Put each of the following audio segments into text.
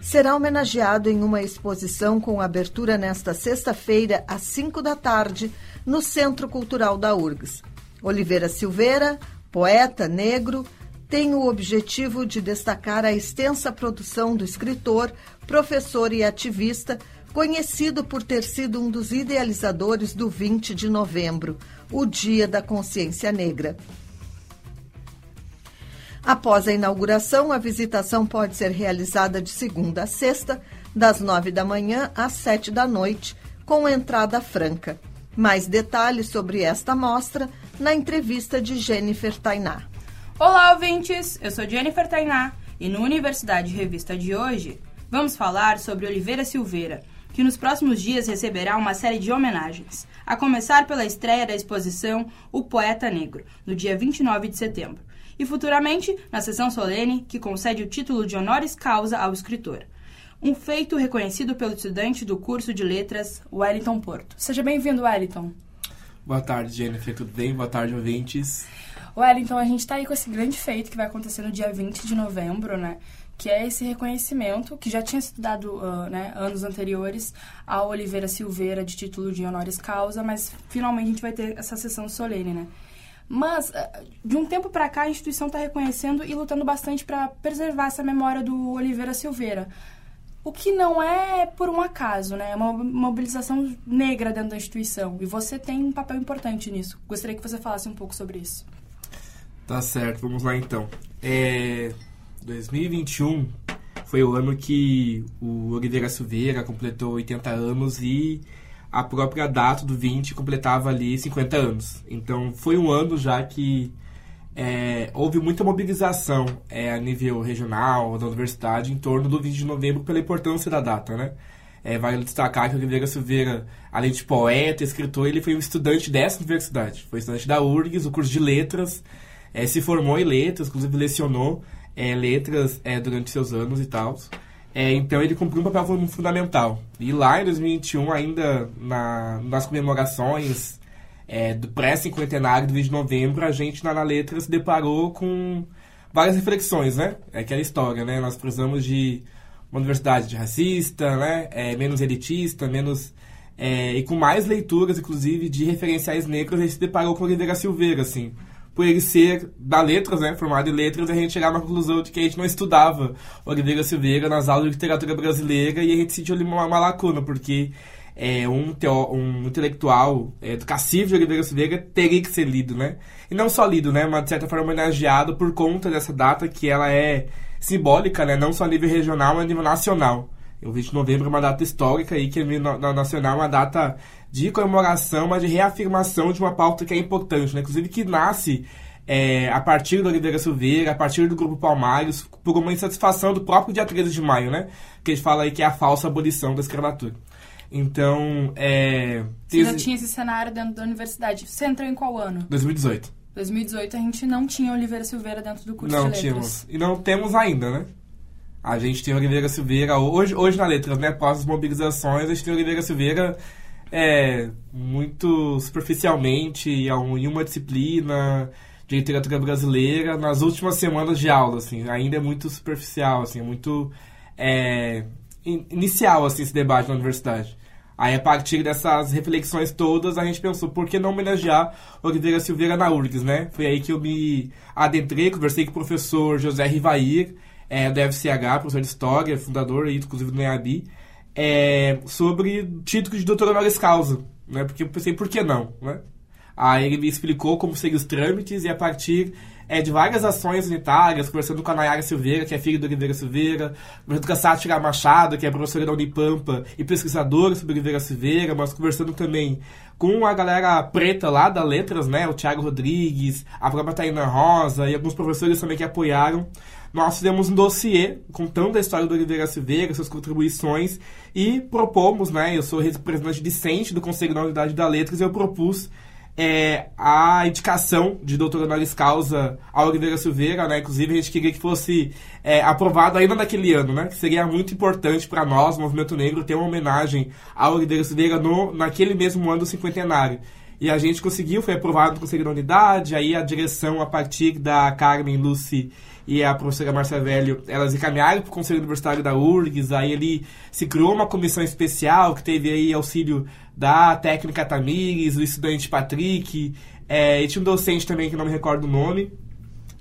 será homenageado em uma exposição com abertura nesta sexta-feira, às 5 da tarde, no Centro Cultural da URGS. Oliveira Silveira, poeta negro, tem o objetivo de destacar a extensa produção do escritor, professor e ativista, conhecido por ter sido um dos idealizadores do 20 de novembro, o Dia da Consciência Negra. Após a inauguração, a visitação pode ser realizada de segunda a sexta, das nove da manhã às sete da noite, com entrada franca. Mais detalhes sobre esta mostra na entrevista de Jennifer Tainá. Olá, ouvintes! Eu sou Jennifer Tainá e no Universidade Revista de hoje vamos falar sobre Oliveira Silveira, que nos próximos dias receberá uma série de homenagens, a começar pela estreia da exposição O Poeta Negro, no dia 29 de setembro, e futuramente na sessão solene que concede o título de honoris causa ao escritor. Um feito reconhecido pelo estudante do curso de letras Wellington Porto. Seja bem-vindo, Wellington. Boa tarde, Jennifer. Tudo bem? Boa tarde, ouvintes. Wellington, a gente está aí com esse grande feito que vai acontecer no dia 20 de novembro, né? Que é esse reconhecimento que já tinha sido dado uh, né, anos anteriores a Oliveira Silveira de título de honoris causa, mas finalmente a gente vai ter essa sessão solene, né? Mas, uh, de um tempo para cá, a instituição está reconhecendo e lutando bastante para preservar essa memória do Oliveira Silveira. O que não é por um acaso, né? É uma mobilização negra dentro da instituição. E você tem um papel importante nisso. Gostaria que você falasse um pouco sobre isso. Tá certo, vamos lá então. É, 2021 foi o ano que o Oliveira Silveira completou 80 anos e a própria data do 20 completava ali 50 anos. Então foi um ano já que é, houve muita mobilização é, a nível regional, da universidade, em torno do 20 de novembro pela importância da data, né? É, vale destacar que o Oliveira Silveira, além de poeta, escritor, ele foi um estudante dessa universidade. Foi estudante da URGS, o curso de letras, é, se formou em letras, inclusive lecionou é, letras é, durante seus anos e tal. É, então ele cumpriu um papel fundamental. E lá em 2021, ainda na, nas comemorações é, do pré-cinquentenário do 20 de novembro, a gente na, na letra se deparou com várias reflexões, né? É aquela história, né? Nós precisamos de uma universidade racista, né? É, menos elitista, menos... É, e com mais leituras, inclusive, de referenciais negros, a gente se deparou com Oliveira Silveira, assim. Por ele ser da letras, né? Formado em letras, a gente chegava à conclusão de que a gente não estudava Oliveira Silveira nas aulas de literatura brasileira e a gente sentiu ali uma, uma lacuna, porque é, um, teo, um intelectual é, do de Oliveira Silveira teria que ser lido, né? E não só lido, né? Mas de certa forma homenageado por conta dessa data que ela é simbólica, né? Não só a nível regional, mas a nível nacional. O 20 de novembro é uma data histórica aí, que a nível nacional é uma data de comemoração, mas de reafirmação de uma pauta que é importante, né? Inclusive que nasce é, a partir do Oliveira Silveira, a partir do Grupo Palmares, por uma insatisfação do próprio dia 13 de maio, né? Que a gente fala aí que é a falsa abolição da escravatura. Então, é... Você já tinha esse cenário dentro da universidade. Você entrou em qual ano? 2018. 2018 a gente não tinha Oliveira Silveira dentro do curso não de letras. Não tínhamos. E não temos ainda, né? A gente tem Oliveira Silveira, hoje, hoje na letras, né? As mobilizações, a gente tem Oliveira Silveira é, muito superficialmente em uma disciplina de literatura brasileira nas últimas semanas de aula, assim. Ainda é muito superficial, assim, é muito é, inicial, assim, esse debate na universidade. Aí, a partir dessas reflexões todas, a gente pensou, por que não homenagear Oliveira Silveira na URGS, né? Foi aí que eu me adentrei, conversei com o professor José Rivair, é, do FCH, professor de História, fundador, inclusive, do NEABI, é, sobre título de doutor honoris causa, né? Porque eu pensei, por que não, né? Aí ele me explicou como seriam os trâmites e a partir é, de várias ações unitárias, conversando com a Nayara Silveira, que é filha do Oliveira Silveira, conversando com a Sátira Machado, que é professora da Unipampa e pesquisadora sobre Oliveira Silveira, mas conversando também com a galera preta lá da Letras, né? O Thiago Rodrigues, a própria Taina Rosa e alguns professores também que apoiaram. Nós fizemos um dossiê contando a história do Oliveira Silveira, suas contribuições e propomos, né? Eu sou representante discente do Conselho da Unidade da Letras e eu propus é, a indicação de doutora honoris causa a Oliveira Silveira, né? Inclusive, a gente queria que fosse é, aprovado ainda naquele ano, né? Que seria muito importante para nós, o Movimento Negro, ter uma homenagem a Oliveira Silveira no, naquele mesmo ano do cinquentenário. E a gente conseguiu, foi aprovado no Conselho da Unidade, aí a direção, a partir da Carmen Lucy e a professora Marcia Velho, elas encaminharam para o Conselho Universitário da URGS, aí ele se criou uma comissão especial que teve aí auxílio da técnica Tamires, do estudante Patrick, é, e tinha um docente também que não me recordo o nome,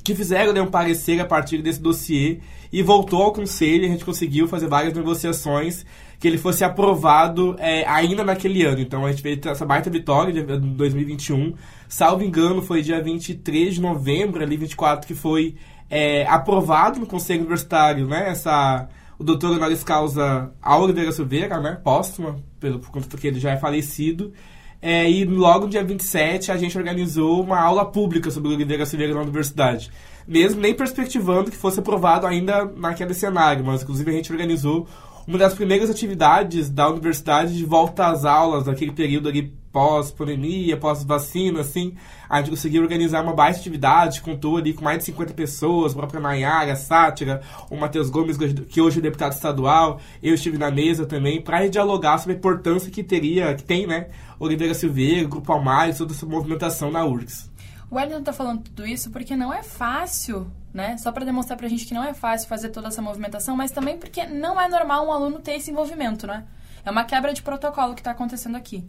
que fizeram né, um parecer a partir desse dossiê. E voltou ao conselho a gente conseguiu fazer várias negociações que ele fosse aprovado é, ainda naquele ano. Então a gente fez essa baita vitória de 2021. Salvo engano, foi dia 23 de novembro, ali 24, que foi é, aprovado no Conselho Universitário, né? Essa, o doutor honoris causa Oliveira Silveira, né? Póstuma, pelo, por conta que ele já é falecido. É, e logo no dia 27 a gente organizou uma aula pública sobre o Oliveira Silveira na universidade. Mesmo nem perspectivando que fosse aprovado ainda naquele cenário, mas inclusive a gente organizou uma das primeiras atividades da universidade de volta às aulas, naquele período ali pós-pandemia, pós-vacina, assim, a gente conseguiu organizar uma baita atividade, contou ali com mais de 50 pessoas, a própria Nayara, Sátira, o Matheus Gomes, que hoje é deputado estadual, eu estive na mesa também, para dialogar sobre a importância que teria, que tem, né, Oliveira Silveira, Grupo Almar, toda essa movimentação na URGS. O Wellington está falando tudo isso porque não é fácil, né? Só para demonstrar para a gente que não é fácil fazer toda essa movimentação, mas também porque não é normal um aluno ter esse envolvimento, né? É uma quebra de protocolo que está acontecendo aqui.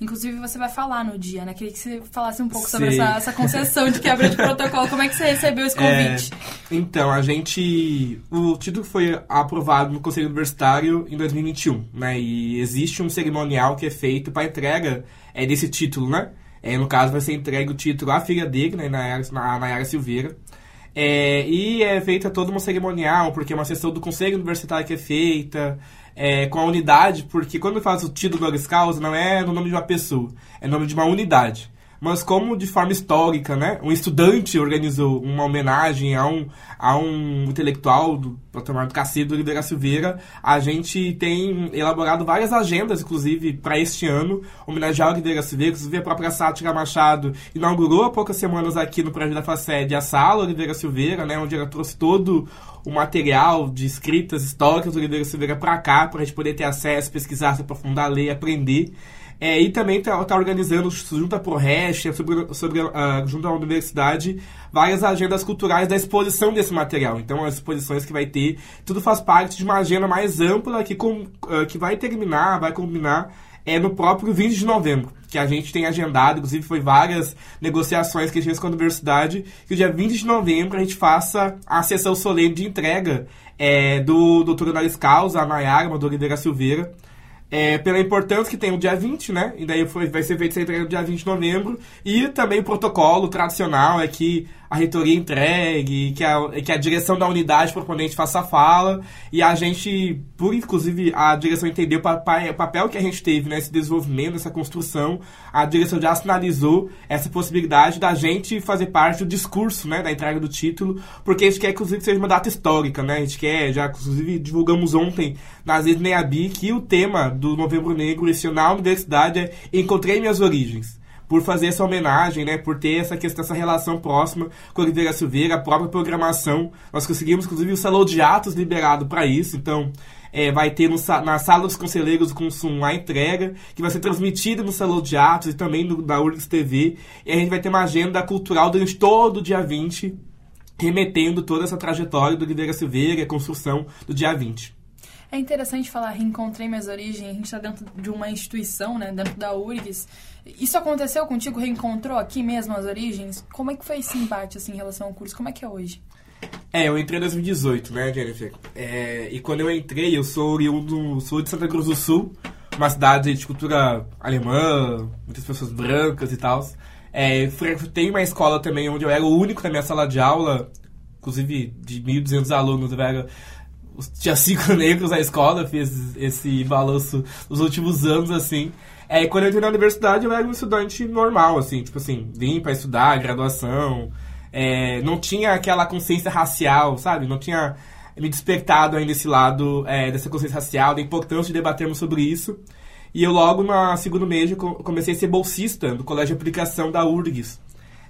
Inclusive, você vai falar no dia, né? Queria que você falasse um pouco sobre essa, essa, concessão de quebra de protocolo. Como é que você recebeu esse convite? É, então, a gente... O título foi aprovado no Conselho Universitário em 2021, né? E existe um cerimonial que é feito para entrega é, desse título, né? É, no caso, vai ser entregue o título à filha dele, né? Nayara, na Nayara Silveira. É, e é feita toda uma cerimonial, porque é uma sessão do Conselho Universitário que é feita é, com a unidade, porque quando faz o título honoris causa, não é no nome de uma pessoa, é no nome de uma unidade. Mas como de forma histórica, né, um estudante organizou uma homenagem a um, a um intelectual do patamar do Cacete do Oliveira Silveira, a gente tem elaborado várias agendas, inclusive, para este ano, homenagear o Oliveira Silveira, inclusive a própria Sátira Machado inaugurou há poucas semanas aqui no prédio da FACED a sala Oliveira Silveira, né, onde ela trouxe todo o material de escritas históricas do Oliveira Silveira para cá, para a gente poder ter acesso, pesquisar, se aprofundar, ler, aprender. É, e também está tá organizando, junto à ProRest, sobre, sobre, uh, junto à universidade, várias agendas culturais da exposição desse material. Então, as exposições que vai ter, tudo faz parte de uma agenda mais ampla que, com, uh, que vai terminar, vai combinar é no próprio 20 de novembro, que a gente tem agendado, inclusive foi várias negociações que a gente fez com a universidade, que o dia 20 de novembro a gente faça a sessão solene de entrega é, do doutor Honoris Causa, a Nayara, uma Oliveira Silveira, é, pela importância que tem o dia 20, né? E daí foi, vai ser feito essa entrega no dia 20 de novembro. E também o protocolo tradicional é que a reitoria entregue, que a, que a direção da unidade proponente faça fala. E a gente, por inclusive a direção entender o papel que a gente teve nesse desenvolvimento, nessa construção, a direção já sinalizou essa possibilidade da gente fazer parte do discurso, né? Da entrega do título, porque a gente quer, inclusive, que seja uma data histórica, né? A gente quer, já inclusive divulgamos ontem nas redes NEABI que o tema do Novembro Negro esse ano na universidade é Encontrei Minhas Origens por fazer essa homenagem, né, por ter essa questão, essa relação próxima com a Oliveira Silveira, a própria programação. Nós conseguimos, inclusive, o Salão de Atos liberado para isso, então é, vai ter no, na Sala dos Conselheiros do Consumo a entrega, que vai ser transmitida no Salão de Atos e também no, da URGS TV. E a gente vai ter uma agenda cultural durante todo o dia 20, remetendo toda essa trajetória do Oliveira Silveira e a construção do dia 20. É interessante falar reencontrei minhas origens, a gente está dentro de uma instituição, né, dentro da URGS. Isso aconteceu contigo? Reencontrou aqui mesmo as origens? Como é que foi esse embate assim, em relação ao curso? Como é que é hoje? É, eu entrei em 2018, né, Jennifer? É, e quando eu entrei, eu sou oriundo, sou de Santa Cruz do Sul, uma cidade de cultura alemã, muitas pessoas brancas e tal. É, uma escola também onde eu era o único na minha sala de aula, inclusive de 1.200 alunos, eu era tinha cinco negros na escola, fiz esse balanço nos últimos anos, assim. É, quando eu entrei na universidade, eu era um estudante normal, assim, tipo assim, vim para estudar, graduação, é, não tinha aquela consciência racial, sabe? Não tinha me despertado ainda esse lado é, dessa consciência racial, da importância de debatermos sobre isso. E eu logo, no segundo mês, comecei a ser bolsista do Colégio de Aplicação da URGS,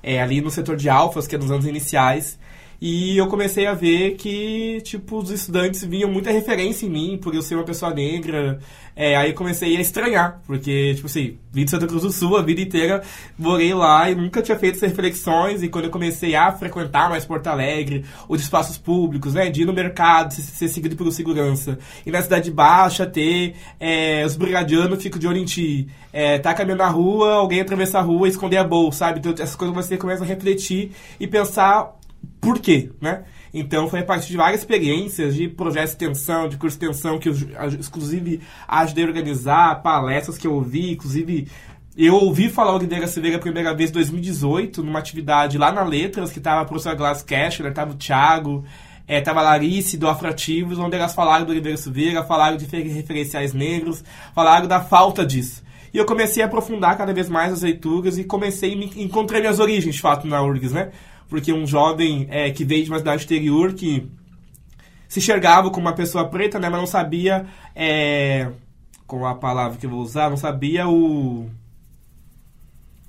é, ali no setor de alfas, que é nos anos iniciais. E eu comecei a ver que, tipo, os estudantes viam muita referência em mim por eu ser uma pessoa negra. É, aí comecei a estranhar, porque, tipo assim, vim de Santa Cruz do Sul a vida inteira, morei lá e nunca tinha feito essas reflexões. E quando eu comecei a frequentar mais Porto Alegre, os espaços públicos, né, de ir no mercado, ser, ser seguido pelo segurança, e na Cidade Baixa ter é, os brigadianos ficam de olho em ti, é, tá caminhando na rua, alguém atravessa a rua esconder a bolsa, sabe? Então essas coisas você começa a refletir e pensar por quê, né? Então foi a partir de várias experiências de projetos de extensão, de curso de extensão que eu inclusive ajudei a organizar, palestras que eu ouvi, inclusive eu ouvi falar o Guilherme Silveira a primeira vez em 2018, numa atividade lá na Letras, que estava a professora Glass Cashner, estava o Thiago, é, a Larice do Afrativos, onde elas falaram do Oliveira Silveira, falaram de referenciais negros, falaram da falta disso. E eu comecei a aprofundar cada vez mais as leituras e comecei encontrar minhas origens, de fato, na URGS, né? Porque um jovem é, que veio de uma cidade exterior que se enxergava como uma pessoa preta, né, mas não sabia, é, com a palavra que eu vou usar, não sabia o...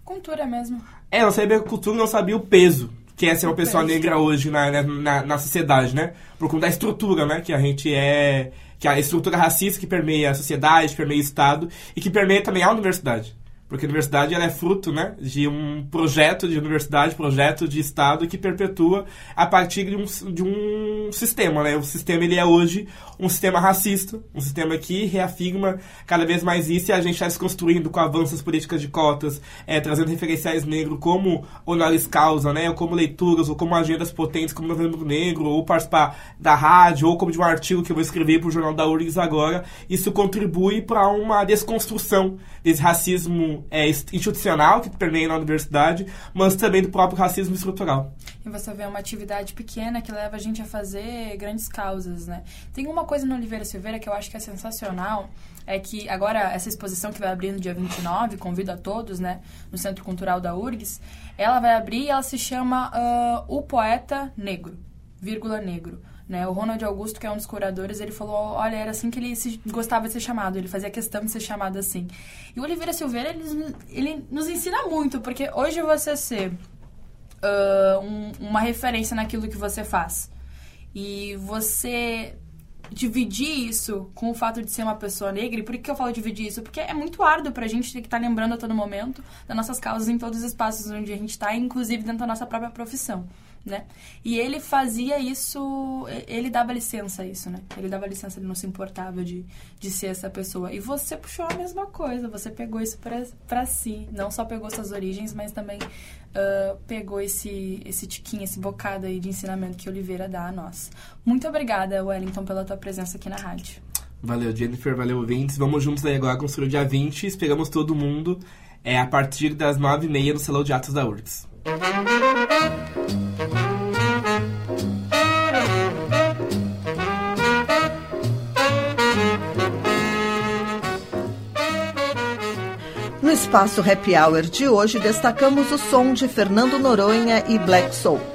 Cultura mesmo. É, não sabia a cultura, não sabia o peso que é ser uma pessoa negra hoje na, na, na sociedade, né? Por conta da estrutura, né? Que a gente é... Que a estrutura racista que permeia a sociedade, que permeia o Estado e que permeia também a universidade. Porque a universidade ela é fruto né, de um projeto de universidade, projeto de Estado que perpetua a partir de um, de um sistema. Né? O sistema ele é hoje um sistema racista, um sistema que reafirma cada vez mais isso e a gente está desconstruindo com avanços políticas de cotas, é, trazendo referenciais negros como honoris causa, né, ou como leituras, ou como agendas potentes como Novembro Negro, ou participar da rádio, ou como de um artigo que eu vou escrever para o Jornal da URGS agora. Isso contribui para uma desconstrução desse racismo é, institucional que permeia na universidade, mas também do próprio racismo estrutural. E você vê uma atividade pequena que leva a gente a fazer grandes causas, né? Tem uma coisa no Oliveira Silveira que eu acho que é sensacional, é que agora essa exposição que vai abrir no dia 29, convido a todos, né, no Centro Cultural da URGS, ela vai abrir e ela se chama uh, O Poeta Negro, vírgula negro. Né? O Ronald Augusto, que é um dos curadores, ele falou, olha, era assim que ele se, gostava de ser chamado, ele fazia questão de ser chamado assim. E o Oliveira Silveira, ele, ele nos ensina muito, porque hoje você ser uh, um, uma referência naquilo que você faz e você dividir isso com o fato de ser uma pessoa negra. E por que eu falo dividir isso? Porque é muito árduo pra gente ter que estar tá lembrando a todo momento das nossas causas em todos os espaços onde a gente está, inclusive dentro da nossa própria profissão né? E ele fazia isso, ele dava licença a isso, né? Ele dava licença, ele não se importava de, de ser essa pessoa. E você puxou a mesma coisa, você pegou isso para si. Não só pegou suas origens, mas também uh, pegou esse, esse tiquinho, esse bocado aí de ensinamento que Oliveira dá a nós. Muito obrigada, Wellington, pela tua presença aqui na rádio. Valeu, Jennifer, valeu, ouvintes. Vamos juntos aí agora construir o dia 20. Esperamos todo mundo é, a partir das 9h30 no Salão de Atos da URGS. No espaço Happy Hour de hoje, destacamos o som de Fernando Noronha e Black Soul.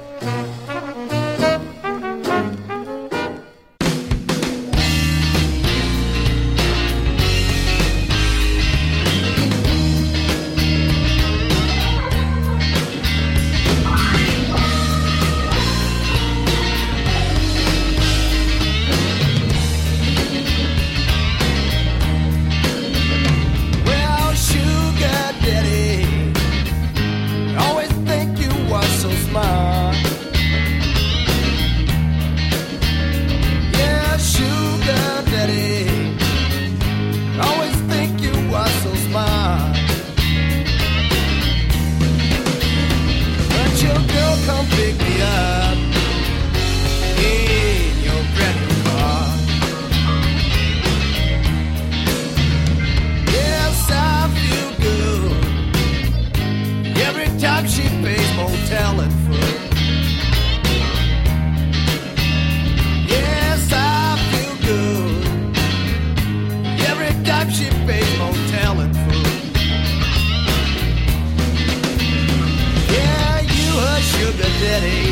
Sugar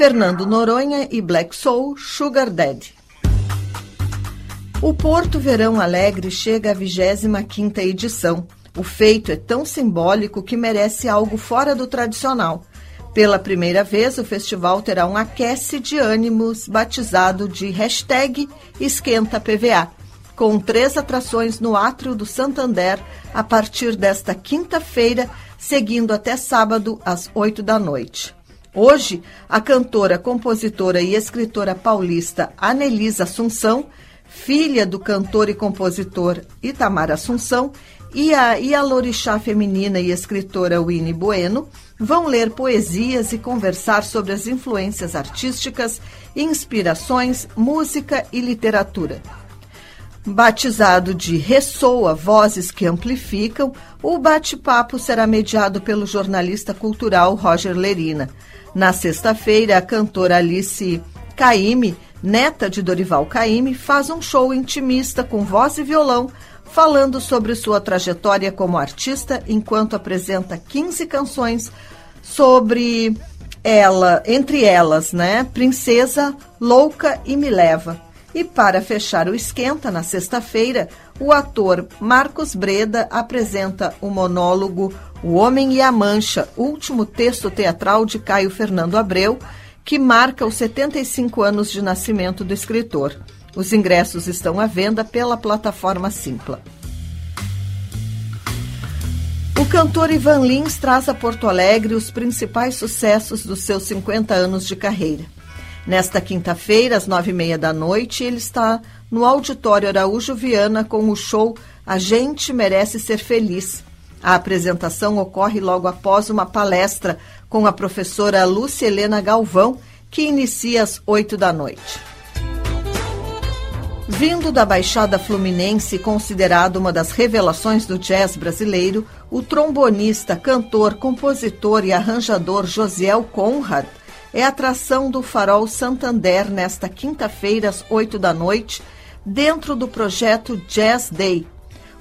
Fernando Noronha e Black Soul, Sugar Daddy. O Porto Verão Alegre chega à 25ª edição. O feito é tão simbólico que merece algo fora do tradicional. Pela primeira vez, o festival terá um aquece de ânimos batizado de hashtag EsquentaPVA, com três atrações no Átrio do Santander a partir desta quinta-feira, seguindo até sábado às oito da noite. Hoje, a cantora, compositora e escritora paulista Anelisa Assunção filha do cantor e compositor Itamar Assunção, e a Ialorixá feminina e escritora Winnie Bueno vão ler poesias e conversar sobre as influências artísticas, inspirações, música e literatura. Batizado de Ressoa Vozes que Amplificam, o bate-papo será mediado pelo jornalista cultural Roger Lerina. Na sexta-feira, a cantora Alice Caime neta de Dorival Caymmi, faz um show intimista com voz e violão, falando sobre sua trajetória como artista, enquanto apresenta 15 canções sobre ela, entre elas, né, Princesa, Louca e Me Leva. E para fechar o esquenta, na sexta-feira, o ator Marcos Breda apresenta o monólogo O Homem e a Mancha, último texto teatral de Caio Fernando Abreu, que marca os 75 anos de nascimento do escritor. Os ingressos estão à venda pela plataforma Simpla. O cantor Ivan Lins traz a Porto Alegre os principais sucessos dos seus 50 anos de carreira. Nesta quinta-feira, às nove e meia da noite, ele está no Auditório Araújo Viana com o show A Gente Merece Ser Feliz. A apresentação ocorre logo após uma palestra com a professora Lúcia Helena Galvão, que inicia às 8 da noite. Vindo da Baixada Fluminense, considerado uma das revelações do jazz brasileiro, o trombonista, cantor, compositor e arranjador Josiel Conrad é atração do Farol Santander nesta quinta-feira às 8 da noite, dentro do projeto Jazz Day.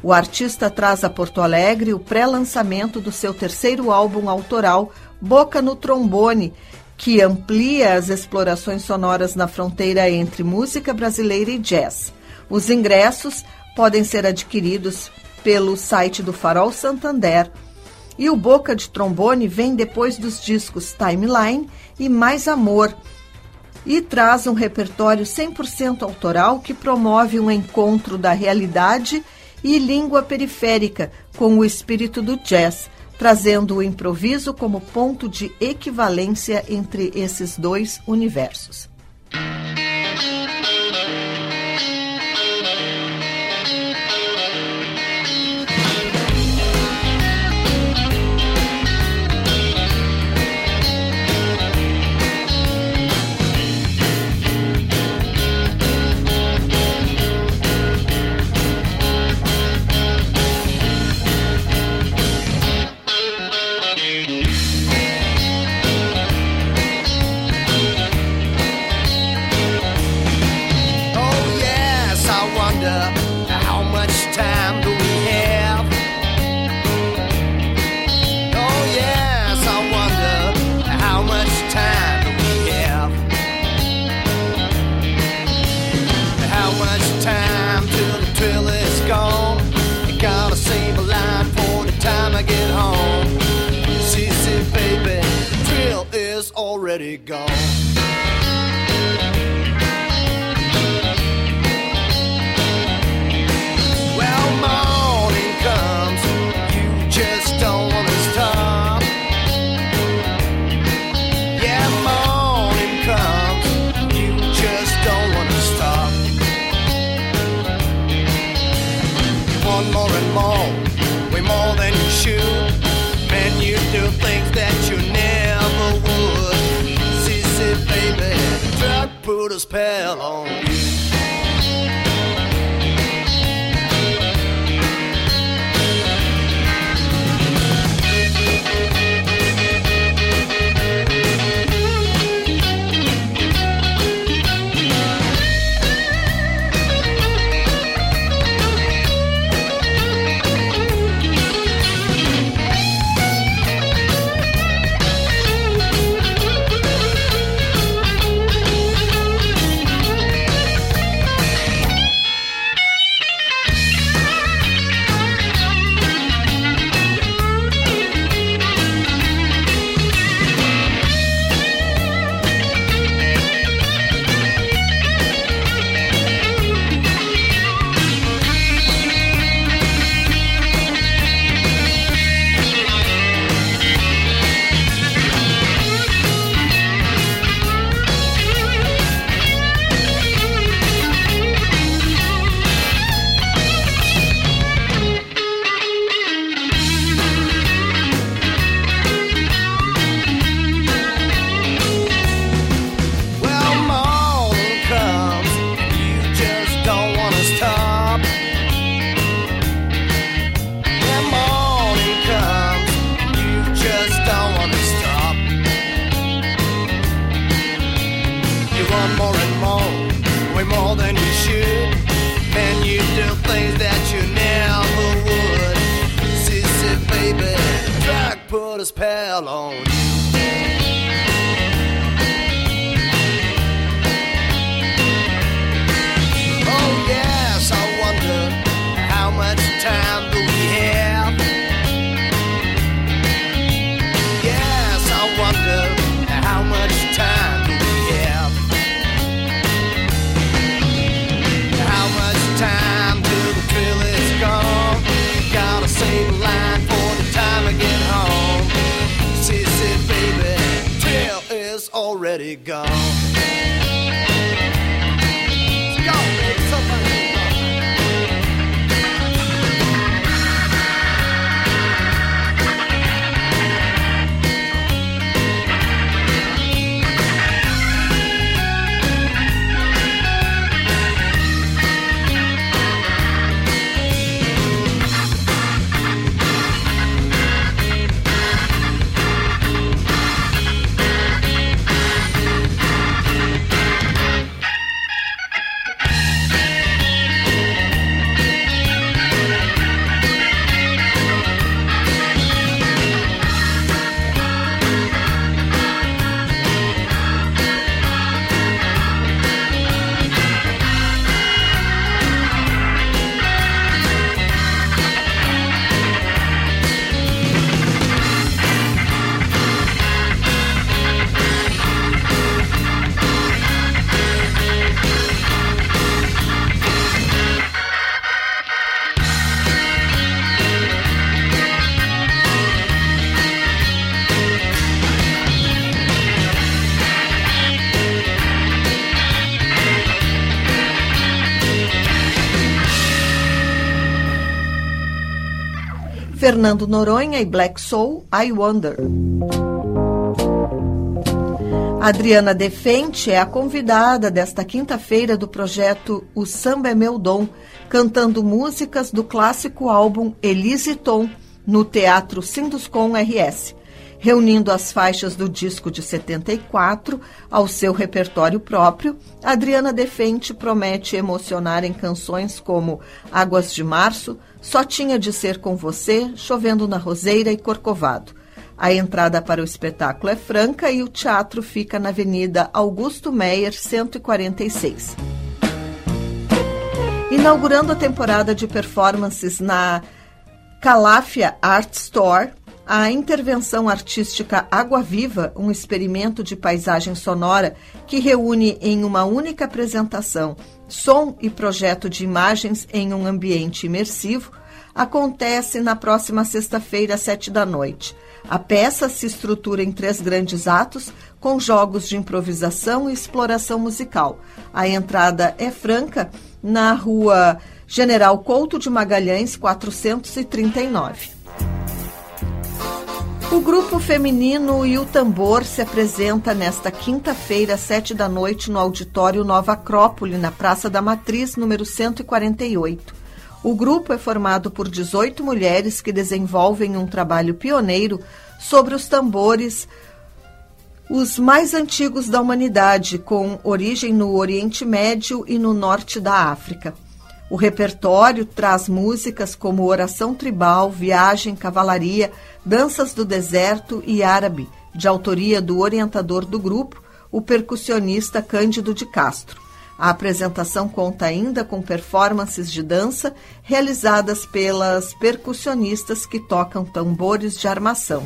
O artista traz a Porto Alegre o pré-lançamento do seu terceiro álbum autoral, Boca no Trombone, que amplia as explorações sonoras na fronteira entre música brasileira e jazz. Os ingressos podem ser adquiridos pelo site do Farol Santander. E o Boca de Trombone vem depois dos discos Timeline e Mais Amor, e traz um repertório 100% autoral que promove um encontro da realidade e língua periférica com o espírito do jazz, trazendo o improviso como ponto de equivalência entre esses dois universos. Already gone. Fernando Noronha e Black Soul, I Wonder. Adriana Defente é a convidada desta quinta-feira do projeto O Samba é Meu Dom, cantando músicas do clássico álbum Elise Tom, no Teatro Sinduscom RS, reunindo as faixas do disco de 74 ao seu repertório próprio. Adriana Defente promete emocionar em canções como Águas de Março, Só Tinha de Ser Com Você, Chovendo na Roseira e Corcovado. A entrada para o espetáculo é franca e o teatro fica na Avenida Augusto Meyer, 146. Inaugurando a temporada de performances na Calafia Art Store, a intervenção artística Água Viva, um experimento de paisagem sonora que reúne em uma única apresentação som e projeto de imagens em um ambiente imersivo, acontece na próxima sexta-feira, às sete da noite. A peça se estrutura em três grandes atos, com jogos de improvisação e exploração musical. A entrada é franca na rua General Couto de Magalhães, 439. O grupo feminino e o tambor se apresenta nesta quinta-feira, sete da noite, no auditório Nova Acrópole, na Praça da Matriz, número 148. O grupo é formado por 18 mulheres que desenvolvem um trabalho pioneiro sobre os tambores, os mais antigos da humanidade, com origem no Oriente Médio e no norte da África. O repertório traz músicas como Oração Tribal, Viagem, Cavalaria, Danças do Deserto e Árabe, de autoria do orientador do grupo, o percussionista Cândido de Castro. A apresentação conta ainda com performances de dança realizadas pelas percussionistas que tocam tambores de armação.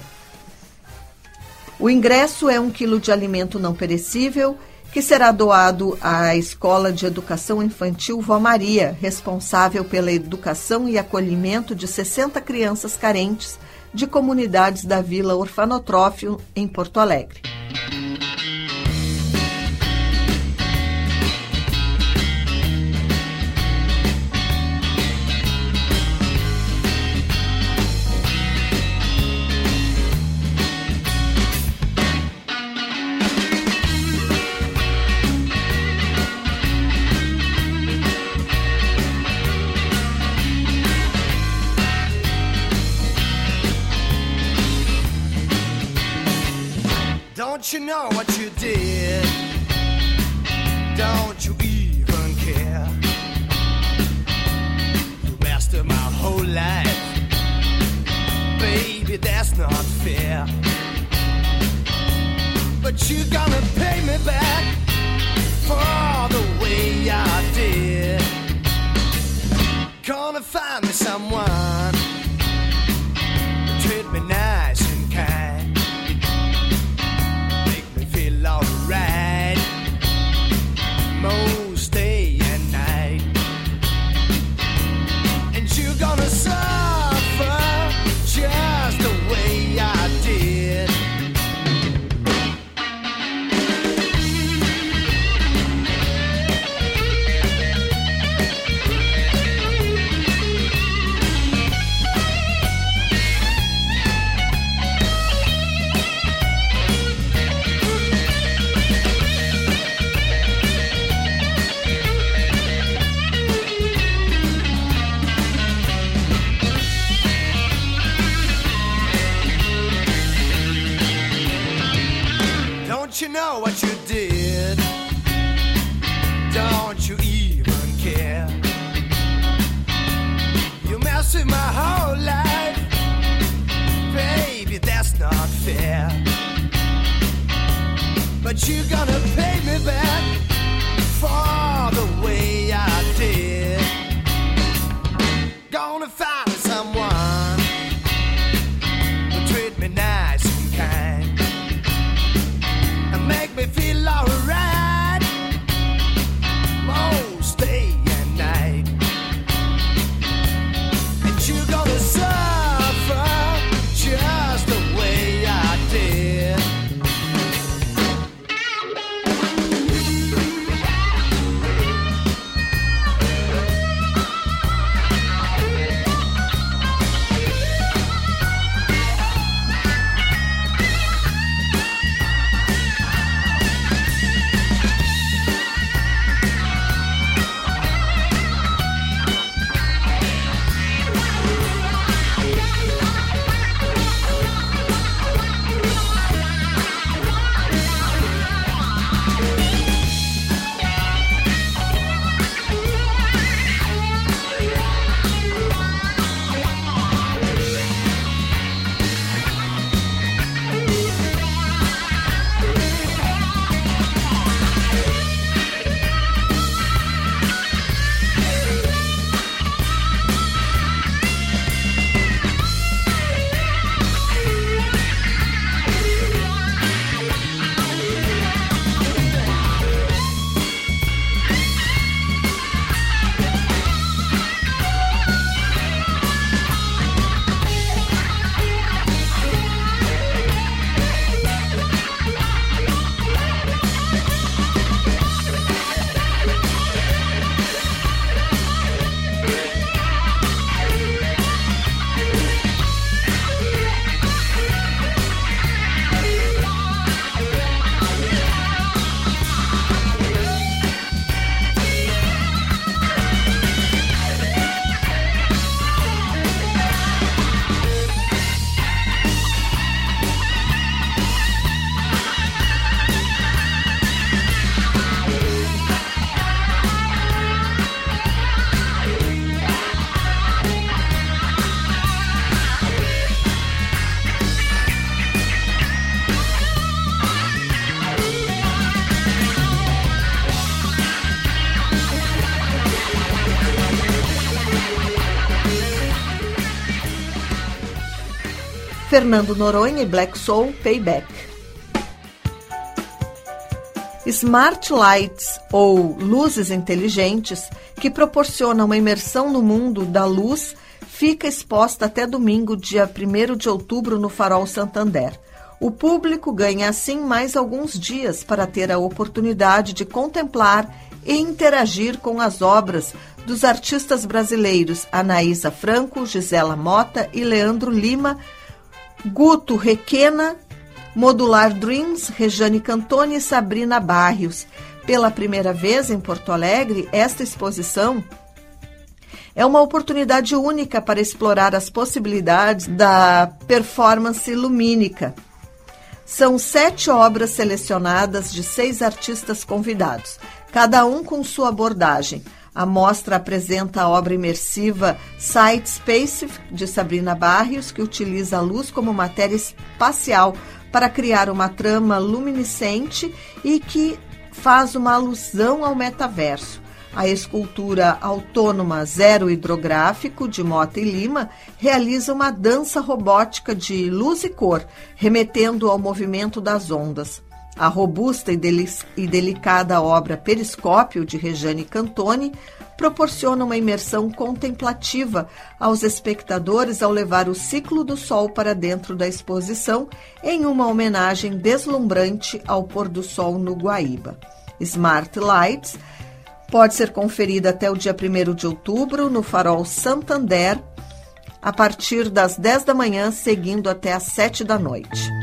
O ingresso é um quilo de alimento não perecível que será doado à Escola de Educação Infantil Vó Maria, responsável pela educação e acolhimento de 60 crianças carentes de comunidades da Vila Orfanotrófio, em Porto Alegre. With my whole life, baby. That's not fair. But you're gonna pay me back for the way I did. Gonna find Fernando Noronha e Black Soul Payback. Smart Lights, ou luzes inteligentes, que proporcionam uma imersão no mundo da luz, fica exposta até domingo, dia 1 de outubro, no Farol Santander. O público ganha assim mais alguns dias para ter a oportunidade de contemplar e interagir com as obras dos artistas brasileiros Anaísa Franco, Gisela Mota e Leandro Lima, Guto Requena, Modular Dreams, Rejane Cantoni e Sabrina Barrios. Pela primeira vez em Porto Alegre, esta exposição é uma oportunidade única para explorar as possibilidades da performance lumínica. São sete obras selecionadas de seis artistas convidados, cada um com sua abordagem. A mostra apresenta a obra imersiva Sight Space de Sabrina Barrios, que utiliza a luz como matéria espacial para criar uma trama luminescente e que faz uma alusão ao metaverso. A escultura autônoma Zero Hidrográfico de Mota e Lima realiza uma dança robótica de luz e cor, remetendo ao movimento das ondas. A robusta e, e delicada obra Periscópio de Rejane Cantoni proporciona uma imersão contemplativa aos espectadores ao levar o ciclo do Sol para dentro da exposição em uma homenagem deslumbrante ao pôr do sol no Guaíba. Smart Lights pode ser conferida até o dia 1 de outubro no Farol Santander, a partir das 10 da manhã, seguindo até às 7 da noite.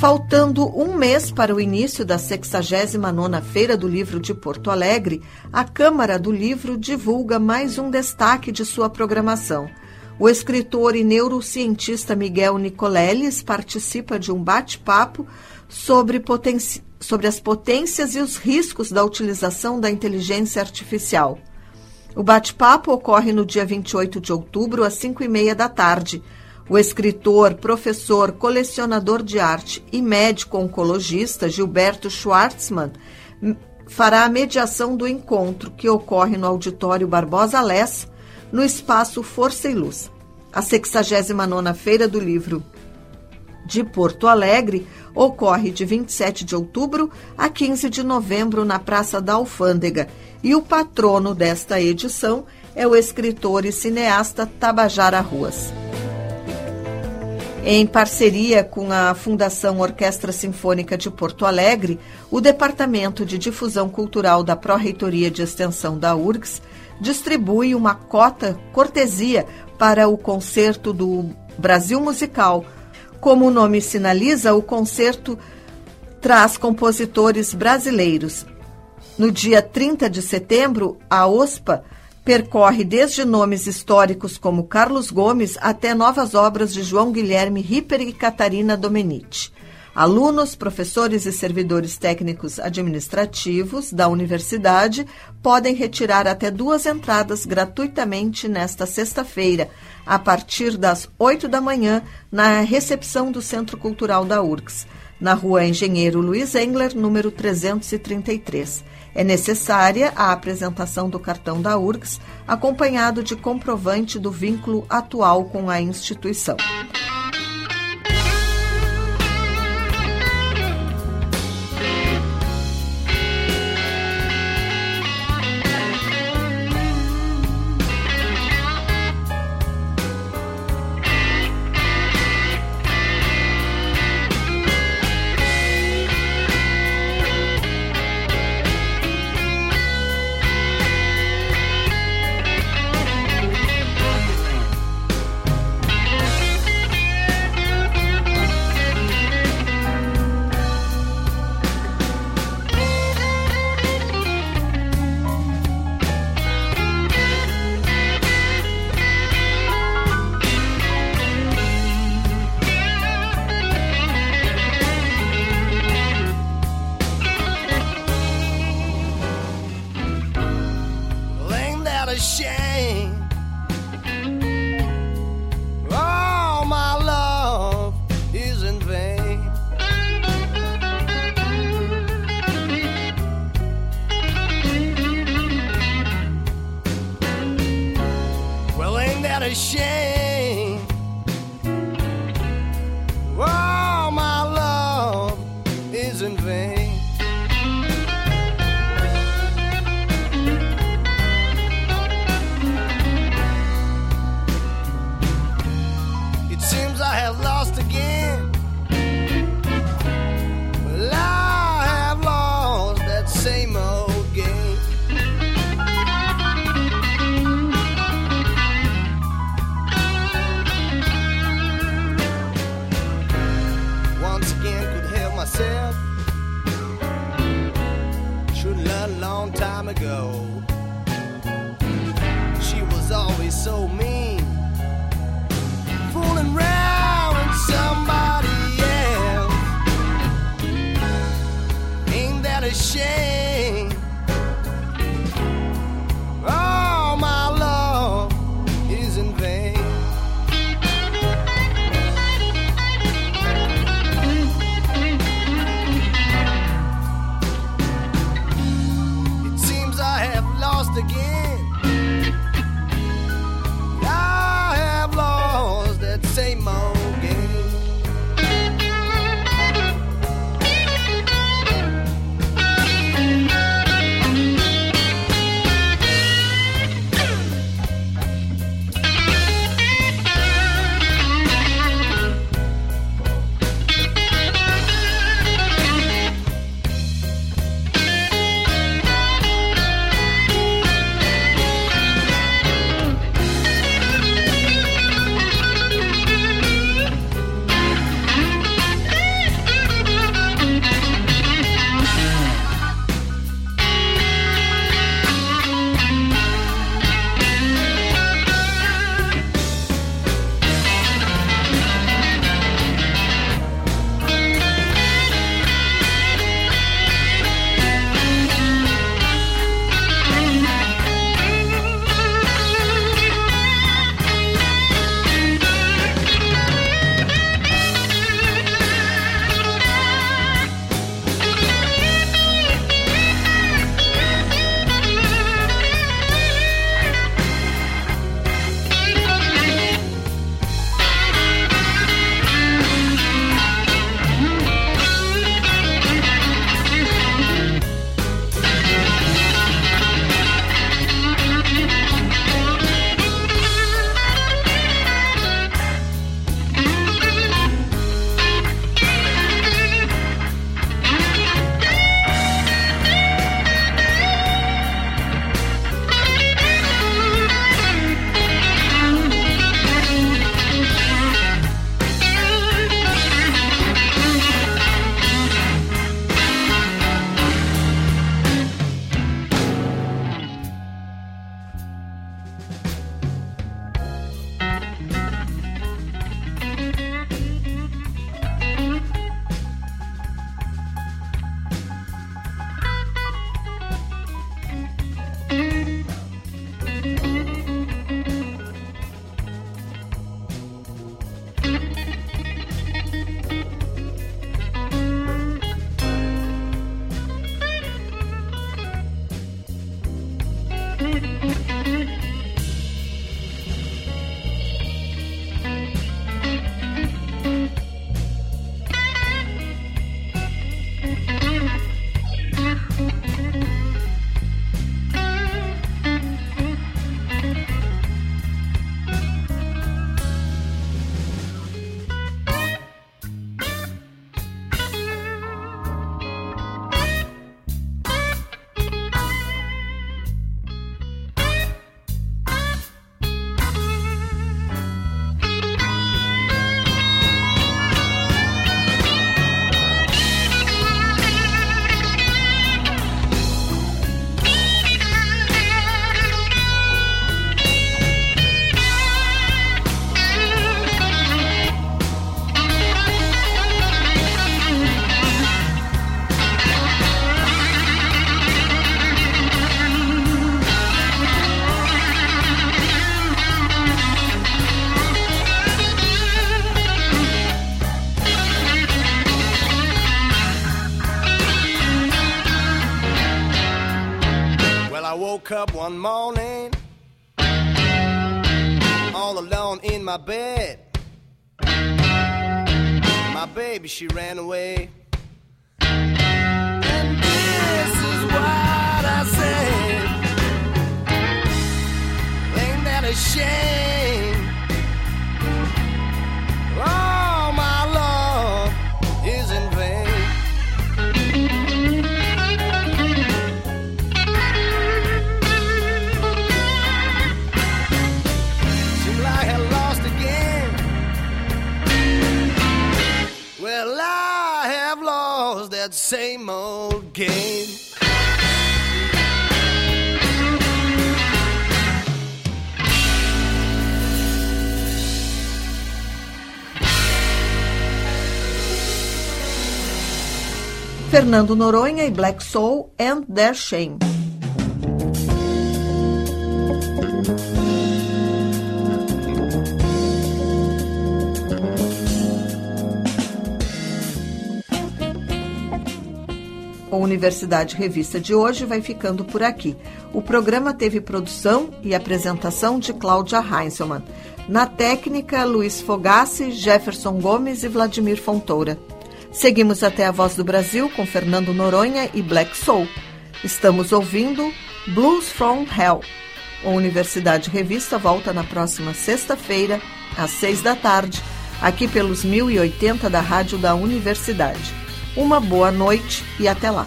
Faltando um mês para o início da 69ª Feira do Livro de Porto Alegre, a Câmara do Livro divulga mais um destaque de sua programação. O escritor e neurocientista Miguel Nicoleles participa de um bate-papo sobre sobre as potências e os riscos da utilização da inteligência artificial. O bate-papo ocorre no dia 28 de outubro, às 5 e meia da tarde. O escritor, professor, colecionador de arte e médico oncologista Gilberto Schwartzman fará a mediação do encontro, que ocorre no Auditório Barbosa Less, no espaço Força e Luz. A 69ª Feira do Livro de Porto Alegre ocorre de 27 de outubro a 15 de novembro na Praça da Alfândega e o patrono desta edição é o escritor e cineasta Tabajara Ruas. Em parceria com a Fundação Orquestra Sinfônica de Porto Alegre, o Departamento de Difusão Cultural da Pró-Reitoria de Extensão da URGS distribui uma cota cortesia para o concerto do Brasil Musical, como o nome sinaliza, o concerto traz compositores brasileiros. No dia 30 de setembro, a OSPA percorre desde nomes históricos como Carlos Gomes até novas obras de João Guilherme Ripper e Catarina Domenici. Alunos, professores e servidores técnicos administrativos da universidade podem retirar até duas entradas gratuitamente nesta sexta-feira, a partir das 8 da manhã, na recepção do Centro Cultural da URGS, na rua Engenheiro Luiz Engler, número 333. É necessária a apresentação do cartão da URGS, acompanhado de comprovante do vínculo atual com a instituição. One morning, all alone in my bed. My baby, she ran away. Lost that same old game. Fernando Noronha e Black Soul and Their Shame. A Universidade Revista de hoje vai ficando por aqui. O programa teve produção e apresentação de Cláudia Heinzelmann. Na técnica, Luiz Fogassi, Jefferson Gomes e Vladimir Fontoura. Seguimos até a Voz do Brasil com Fernando Noronha e Black Soul. Estamos ouvindo Blues from Hell. A Universidade Revista volta na próxima sexta-feira, às seis da tarde, aqui pelos 1080 da Rádio da Universidade. Uma boa noite e até lá.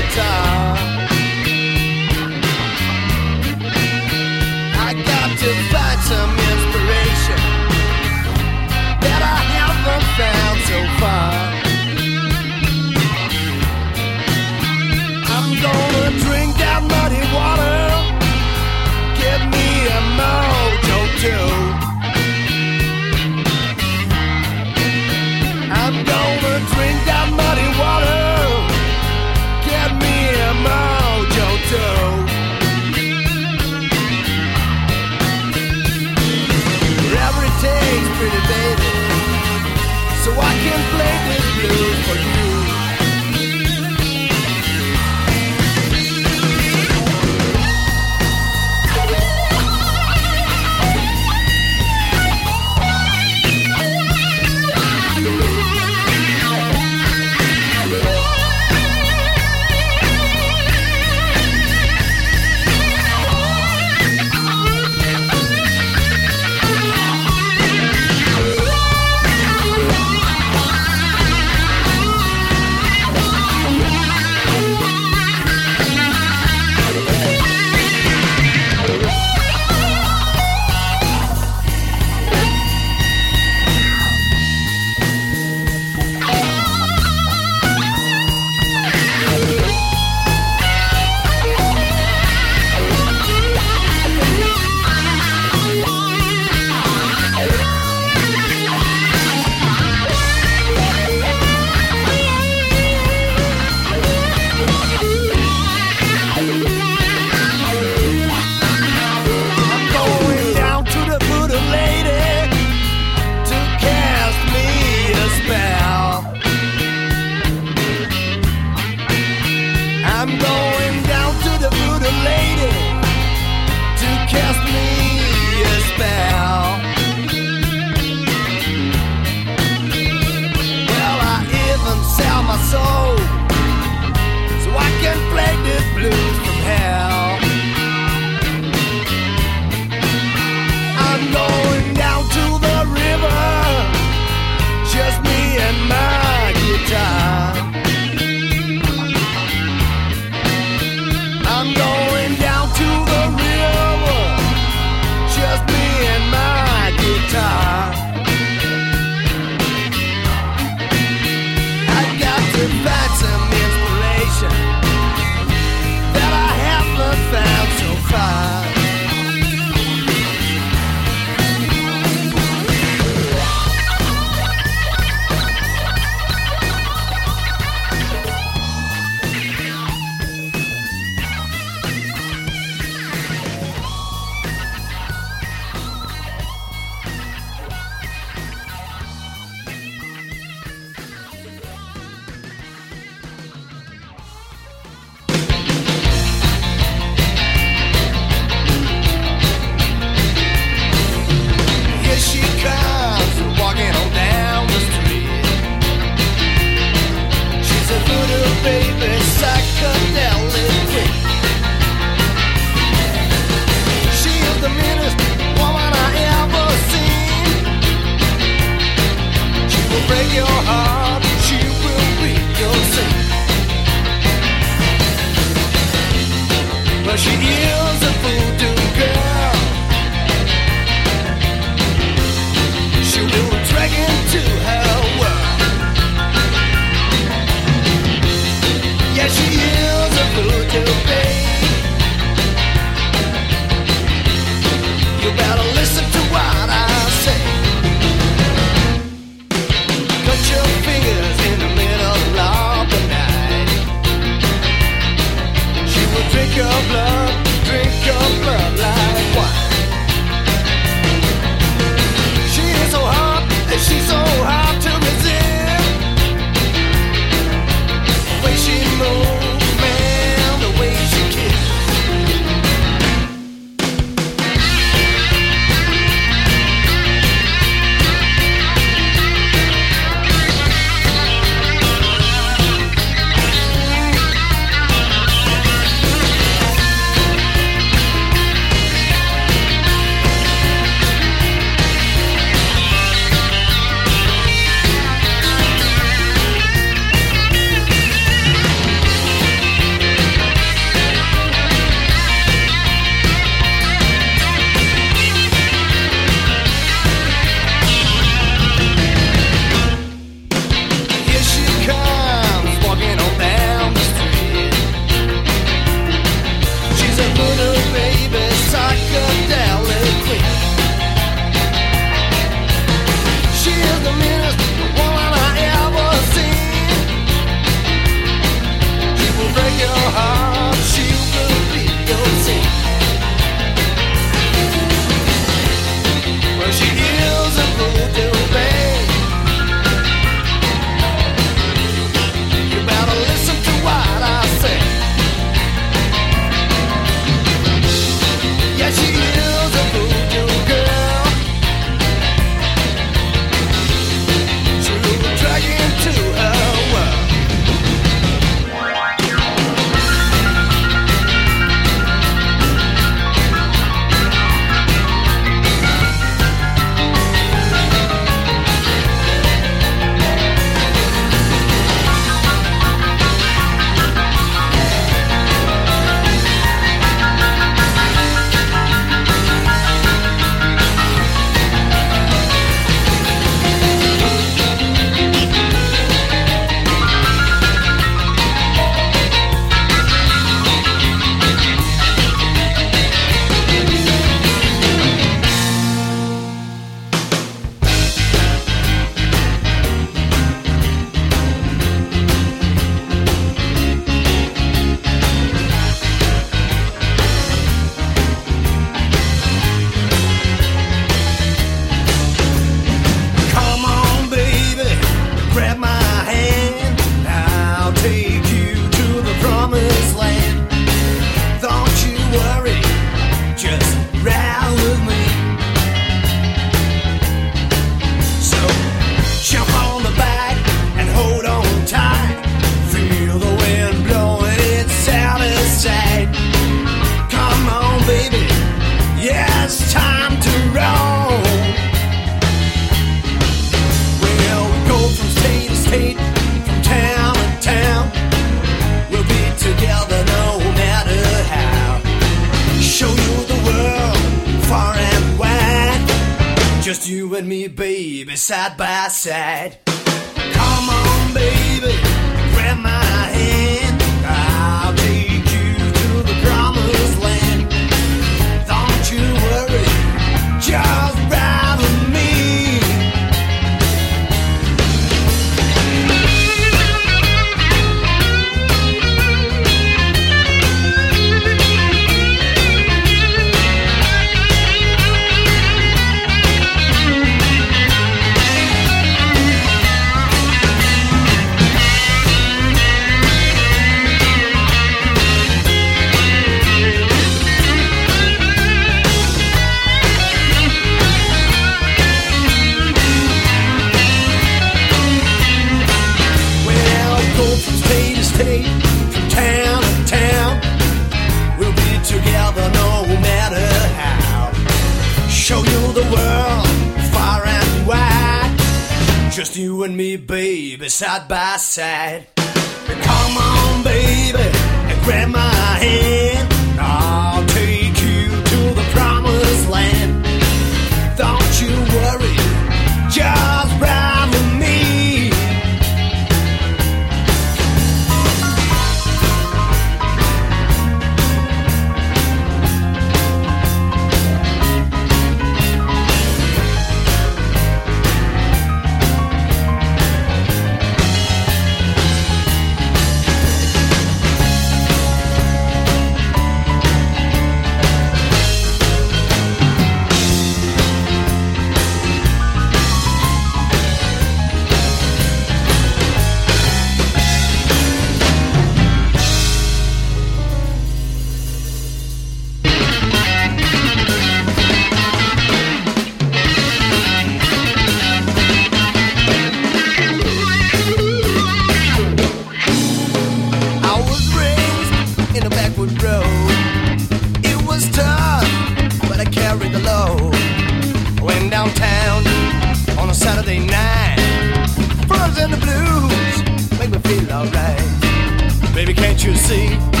See?